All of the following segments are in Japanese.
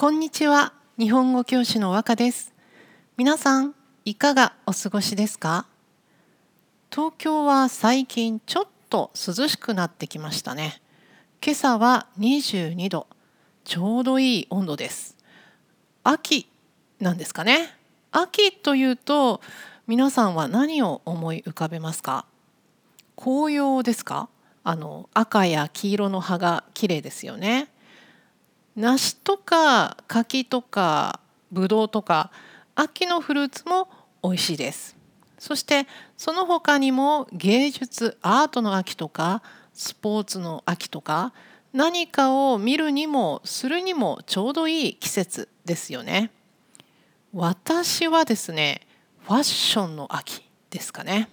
こんにちは。日本語教師の和歌です。皆さんいかがお過ごしですか？東京は最近ちょっと涼しくなってきましたね。今朝は22度ちょうどいい温度です。秋なんですかね？秋というと皆さんは何を思い浮かべますか？紅葉ですか？あの赤や黄色の葉が綺麗ですよね。梨とか柿とかぶどうとか秋のフルーツも美味しいです。そしてその他にも芸術アートの秋とかスポーツの秋とか何かを見るにもするにもちょうどいい季節ですよね。私はですねファッションの秋ですかね。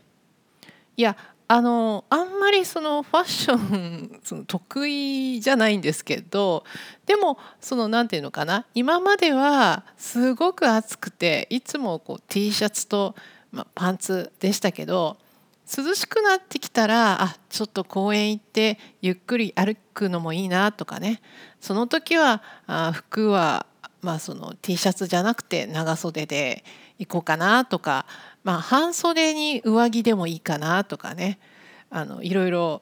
いやあのあんまりそのファッションその得意じゃないんですけどでもその何て言うのかな今まではすごく暑くていつもこう T シャツと、まあ、パンツでしたけど涼しくなってきたらあちょっと公園行ってゆっくり歩くのもいいなとかね。その時はあ服は、まあ、その T シャツじゃなくて長袖で行こうかなとかまあ、半袖に上着でもいいかなとかね。あのいろいろ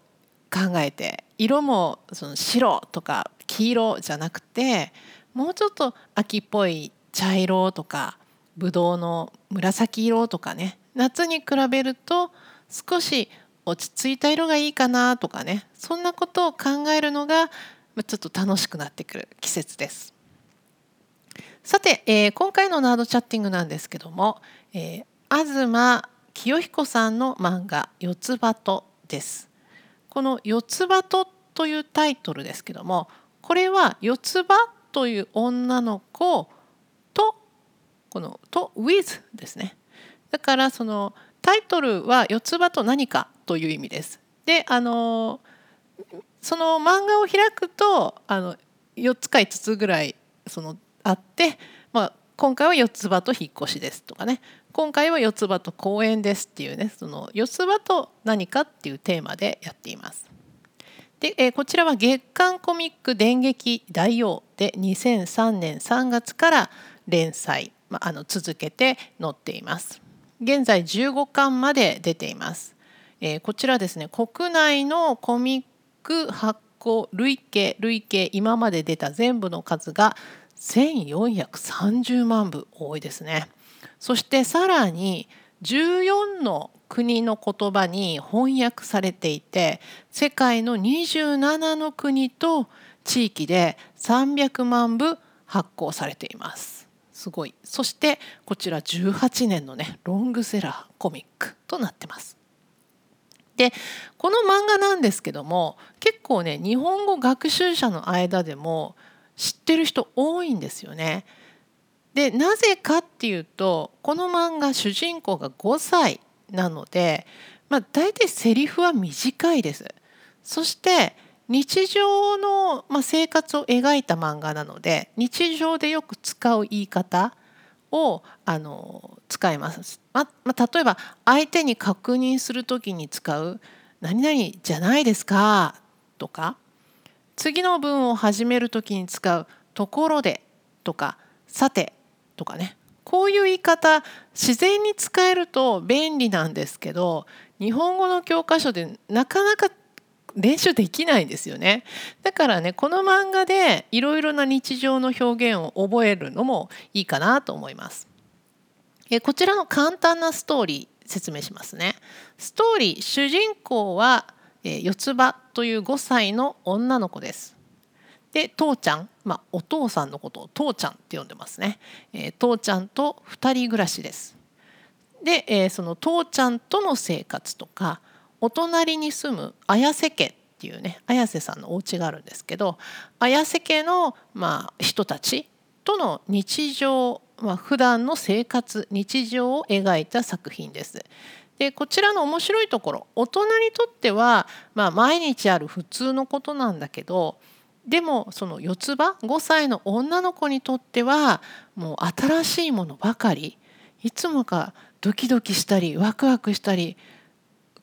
考えて色もその白とか黄色じゃなくてもうちょっと秋っぽい茶色とかぶどうの紫色とかね。夏に比べると少し落ち着いた色がいいかなとかね。そんなことを考えるのがちょっと楽しくなってくる季節です。さて、えー、今回のナードチャッティングなんですけども、えー、東清彦さんの漫画「四つ葉と」です。この「四つ葉と」というタイトルですけどもこれは四つ葉という女の子とこの「と with」ですね。だからそのタイトルは四つ葉と何かという意味です。であのその漫画を開くとあの4つか5つぐらいそのあって、まあ、今回は四つ葉と引っ越しですとかね今回は四つ葉と公園ですっていうねその四つ葉と何かっていうテーマでやっています。で、えー、こちらは月刊コミック電撃大王で2003年3月から連載、まあ、あの続けて載っています。現在15巻まで出ています。えー、こちらですね国内のコミック発行累計累計今まで出た全部の数が1430万部多いですね。そしてさらに14の国の言葉に翻訳されていて世界の27の国と地域で300万部発行されています。すごい。そしてこちら18年のねロングセラーコミックとなってます。でこの漫画なんですけども結構ね日本語学習者の間でも知ってる人多いんですよね。でなぜかっていうとこの漫画主人公が5歳なので、まあ、大体セリフは短いです。そして日常の、まあ、生活を描いた漫画なので日常でよく使う言い方をあの使います。ままあ、例えば相手に確認する時に使う「何々じゃないですか」とか次の文を始める時に使う「ところで」とか「さて」とかね。こういう言い方自然に使えると便利なんですけど日本語の教科書でなかなか練習できないんですよね。だからねこの漫画でいろいろな日常の表現を覚えるのもいいかなと思います。えこちらの簡単なストーリー説明しますね。ストーリー主人公は四つ葉という5歳の女の子です。で父ちゃん、まあ、お父さんのことを父ちゃんって呼んでますね、えー、父ちゃんと2人暮らしですで、えー、その父ちゃんとの生活とかお隣に住む綾瀬家っていうね綾瀬さんのお家があるんですけど綾瀬家の、まあ、人たちとの日常、まあ普段の生活日常を描いた作品です。でこちらの面白いところ大人にとっては、まあ、毎日ある普通のことなんだけどでもその四つ葉5歳の女の子にとってはもう新しいものばかり。いつもかドキドキしたりワクワクしたり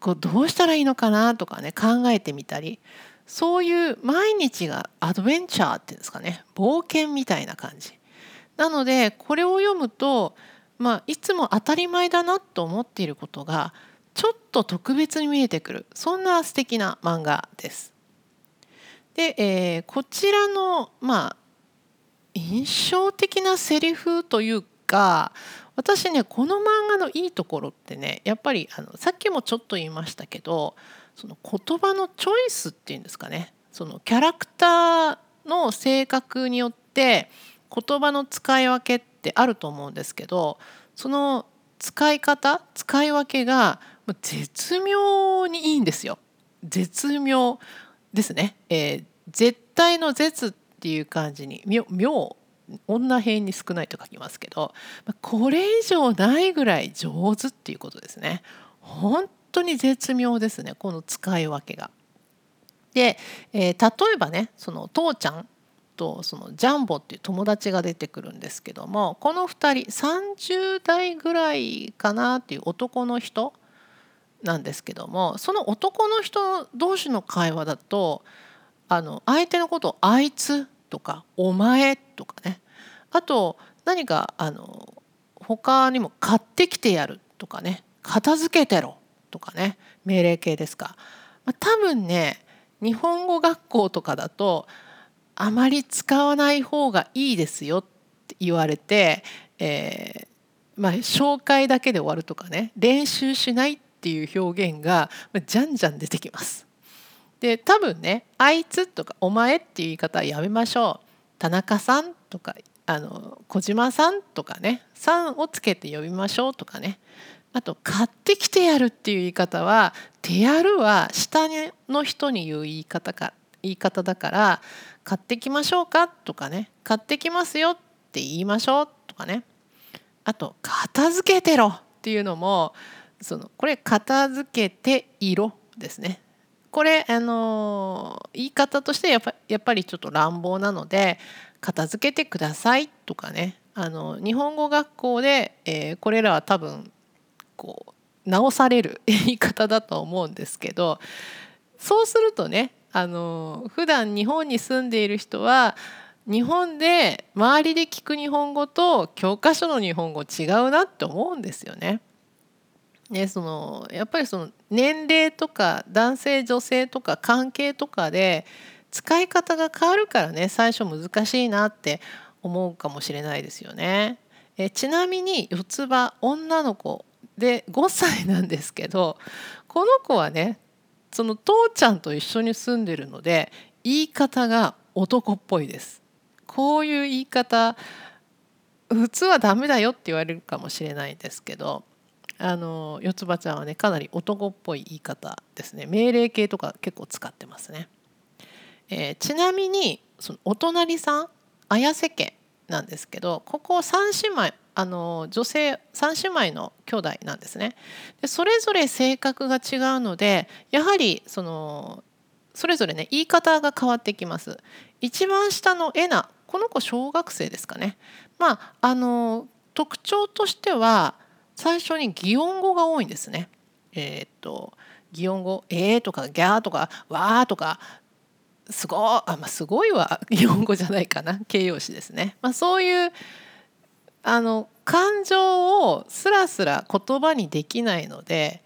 こうどうしたらいいのかなとかね考えてみたり。そういう毎日がアドベンチャーっていうんですかね。冒険みたいな感じ。なのでこれを読むと、まあ、いつも当たり前だなと思っていることがちょっと特別に見えてくる。そんな素敵な漫画です。で、えー、こちらのまあ印象的なセリフというか私ねこの漫画のいいところってねやっぱりあのさっきもちょっと言いましたけどその言葉のチョイスっていうんですかねそのキャラクターの性格によって言葉の使い分けってあると思うんですけどその使い方使い分けが絶妙にいいんですよ。絶妙ですね。えー、絶対の絶っていう感じに妙妙女編に少ないと書きますけどこれ以上ないぐらい上手っていうことですね。本当に絶妙ですねこの使い分けが。で、えー、例えばねその父ちゃんとそのジャンボっていう友達が出てくるんですけどもこの2人30代ぐらいかなっていう男の人なんですけどもその男の人同士の会話だとあの相手のことを「あいつ」とか「お前」とかね。あと何かあの他にも「買ってきてやる」とかね「片付けてろ」とかね。命令形ですか、まあ、多分ね日本語学校とかだとあまり使わない方がいいですよって言われて、えー、まあ、紹介だけで終わるとかね。練習しないってていう表現がじゃんじゃん出てきます。で多分ね「あいつ」とか「お前」っていう言い方はやめましょう。田中さんとかあの小島さんとかね「さん」をつけて呼びましょうとかねあと「買ってきてやる」っていう言い方は「手やる」は下の人に言う言い方か言い方だから「買ってきましょうか」とかね「買ってきますよ」って言いましょうとかねあと「片付けてろ」っていうのもそのこれ「片付けていろ」ですね。これあの言い方としてやっぱやっぱりちょっと乱暴なので「片付けてください」とかねあの日本語学校で、えー、これらは多分こう直される 言い方だと思うんですけどそうするとねあの普段日本に住んでいる人は日本で周りで聞く日本語と教科書の日本語違うなって思うんですよね。ね、そのやっぱりその年齢とか男性女性とか関係とかで使い方が変わるからね最初難しいなって思うかもしれないですよね。えちなみに四つ葉女の子で5歳なんですけどこの子はねその父ちゃんと一緒に住んでるので言い方が男っぽいです。こういう言い方普通はダメだよって言われるかもしれないんですけどあの四つ葉ちゃんはねかなり男っぽい言い方ですね。命令形とか結構使ってますね。えー、ちなみにそのお隣さん綾瀬家なんですけどここ3姉妹あの女性3姉妹の兄弟なんですね。でそれぞれ性格が違うのでやはりそのそれぞれね言い方が変わってきます。一番下のエナこの子小学生ですかね。まああの特徴としては最初に擬音語が多いんですね。えー、っと擬音語「えー」とか「ギャー」とか「わー」とかすごあ、まあ、すごいは 日本語じゃないかな。形容詞ですね、まあ、そういうあの感情をスラスラ言葉にできないので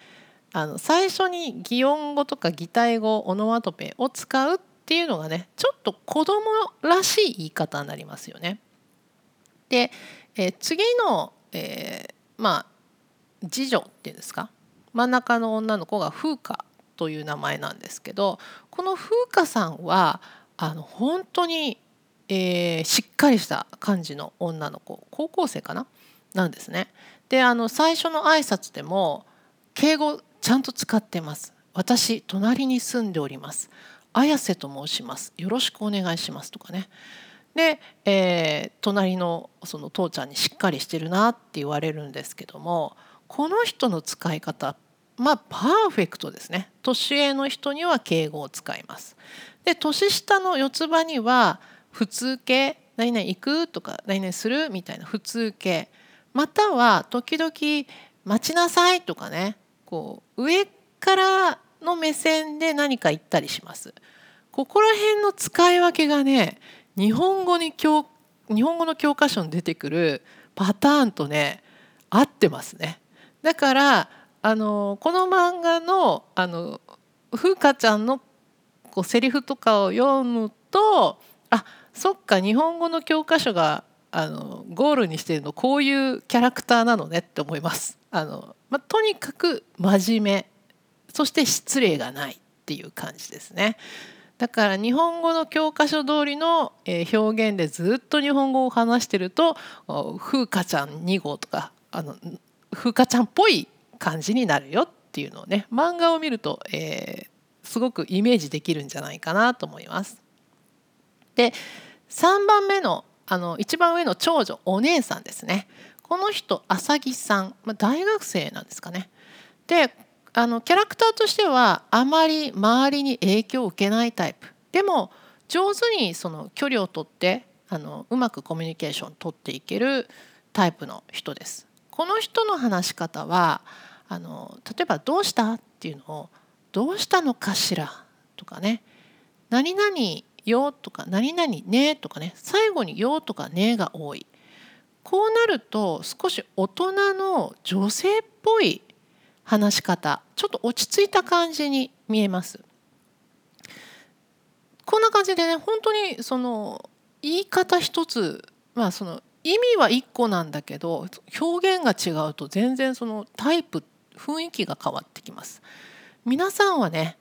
あの最初に擬音語とか擬態語オノマトペを使うっていうのがねちょっと子供らしい言い方になりますよね。で、え、次の、えー、まあ次女っていうんですか？真ん中の女の子が風花という名前なんですけどこの風花さんはあの本当に、えー、しっかりした感じの女の子高校生かな？なんですね。であの最初の挨拶でも敬語ちゃんと使ってます。私隣に住んでおります。綾瀬と申します。よろしくお願いしますとかね。で、えー、隣のその父ちゃんにしっかりしてるなって言われるんですけどもこの人の使い方まあパーフェクトですね。年上の人には敬語を使います。で年下の四つ葉には普通形何々行くとか何々するみたいな普通形。または時々待ちなさいとかね。こう上からの目線で何か言ったりします。ここら辺の使い分けがね日本語に教日本語の教科書に出てくるパターンとね合ってますね。だからあのこの漫画のあの風花ちゃんのこうセリフとかを読むとあそっか日本語の教科書があのゴールにしてるのこういうキャラクターなのねって思います。あのま、とにかく真面目そして失礼がないっていう感じですね。だから日本語の教科書通りの表現でずっと日本語を話してると風花ちゃん2号とかあの風花ちゃんっぽい感じになるよっていうのをね漫画を見ると、えー、すごくイメージできるんじゃないかなと思います。で3番目のあの一番上の長女お姉さんですねこの人浅木さん、まあ、大学生なんですかね。であのキャラクターとしてはあまり周りに影響を受けないタイプでも上手にその距離をとってあのうまくコミュニケーションを取っていけるタイプの人です。この人の話し方はあの例えば「どうした?」っていうのを「どうしたのかしら?」とかね「何々よ」とか「何々ね」とかね最後に「よ」とか「ね」が多い。こうなると少し大人の女性っぽい話し方ちょっと落ち着いた感じに見えます。こんな感じでね本当にその言い方一つまあその意味は1個なんだけど表現が違うと全然そのタイプ雰囲気が変わってきます。皆さんはね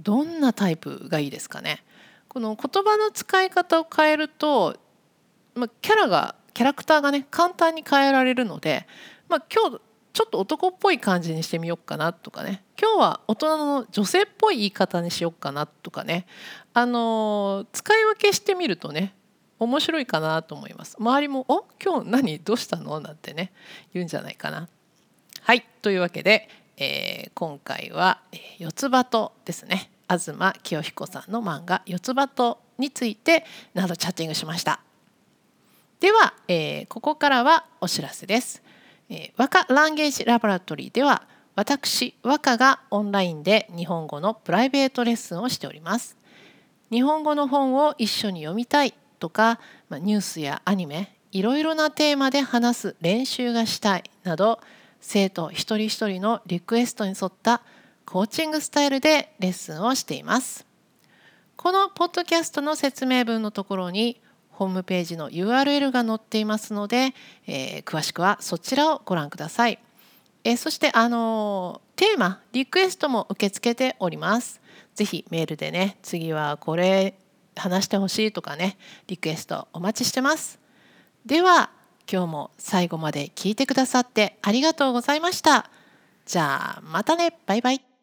どんなタイプがいいですかね？この言葉の使い方を変えると、まあ、キャラがキャラクターがね簡単に変えられるので、まあ、今日ちょっと男っぽい感じにしてみようかなとかね。今日は大人の女性っぽい言い方にしようかなとかね。あの使い分けしてみるとね面白いかなと思います周りも「お今日何？どうしたの?」なんてね言うんじゃないかな。はいというわけで、えー、今回は「四つ葉と」ですね東清彦さんの漫画「四つ葉と」についてなどチャッティングしました。では、えー、ここからはお知らせです。えー、和歌ランゲージラボラトリーでは私和歌がオンラインで日本語のプライベートレッスンをしております。日本語の本を一緒に読みたいとか、まあ、ニュースやアニメいろいろなテーマで話す練習がしたいなど生徒一人一人のリクエストに沿ったコーチングスタイルでレッスンをしています。このポッドキャストの説明文のところにホームページの URL が載っていますので、えー、詳しくはそちらをご覧ください。えー、そしてあのテーマリクエストも受け付けております。ぜひメールでね次はこれ話してほしいとかねリクエストお待ちしてます。では今日も最後まで聞いてくださってありがとうございました。じゃあまたね。バイバイ。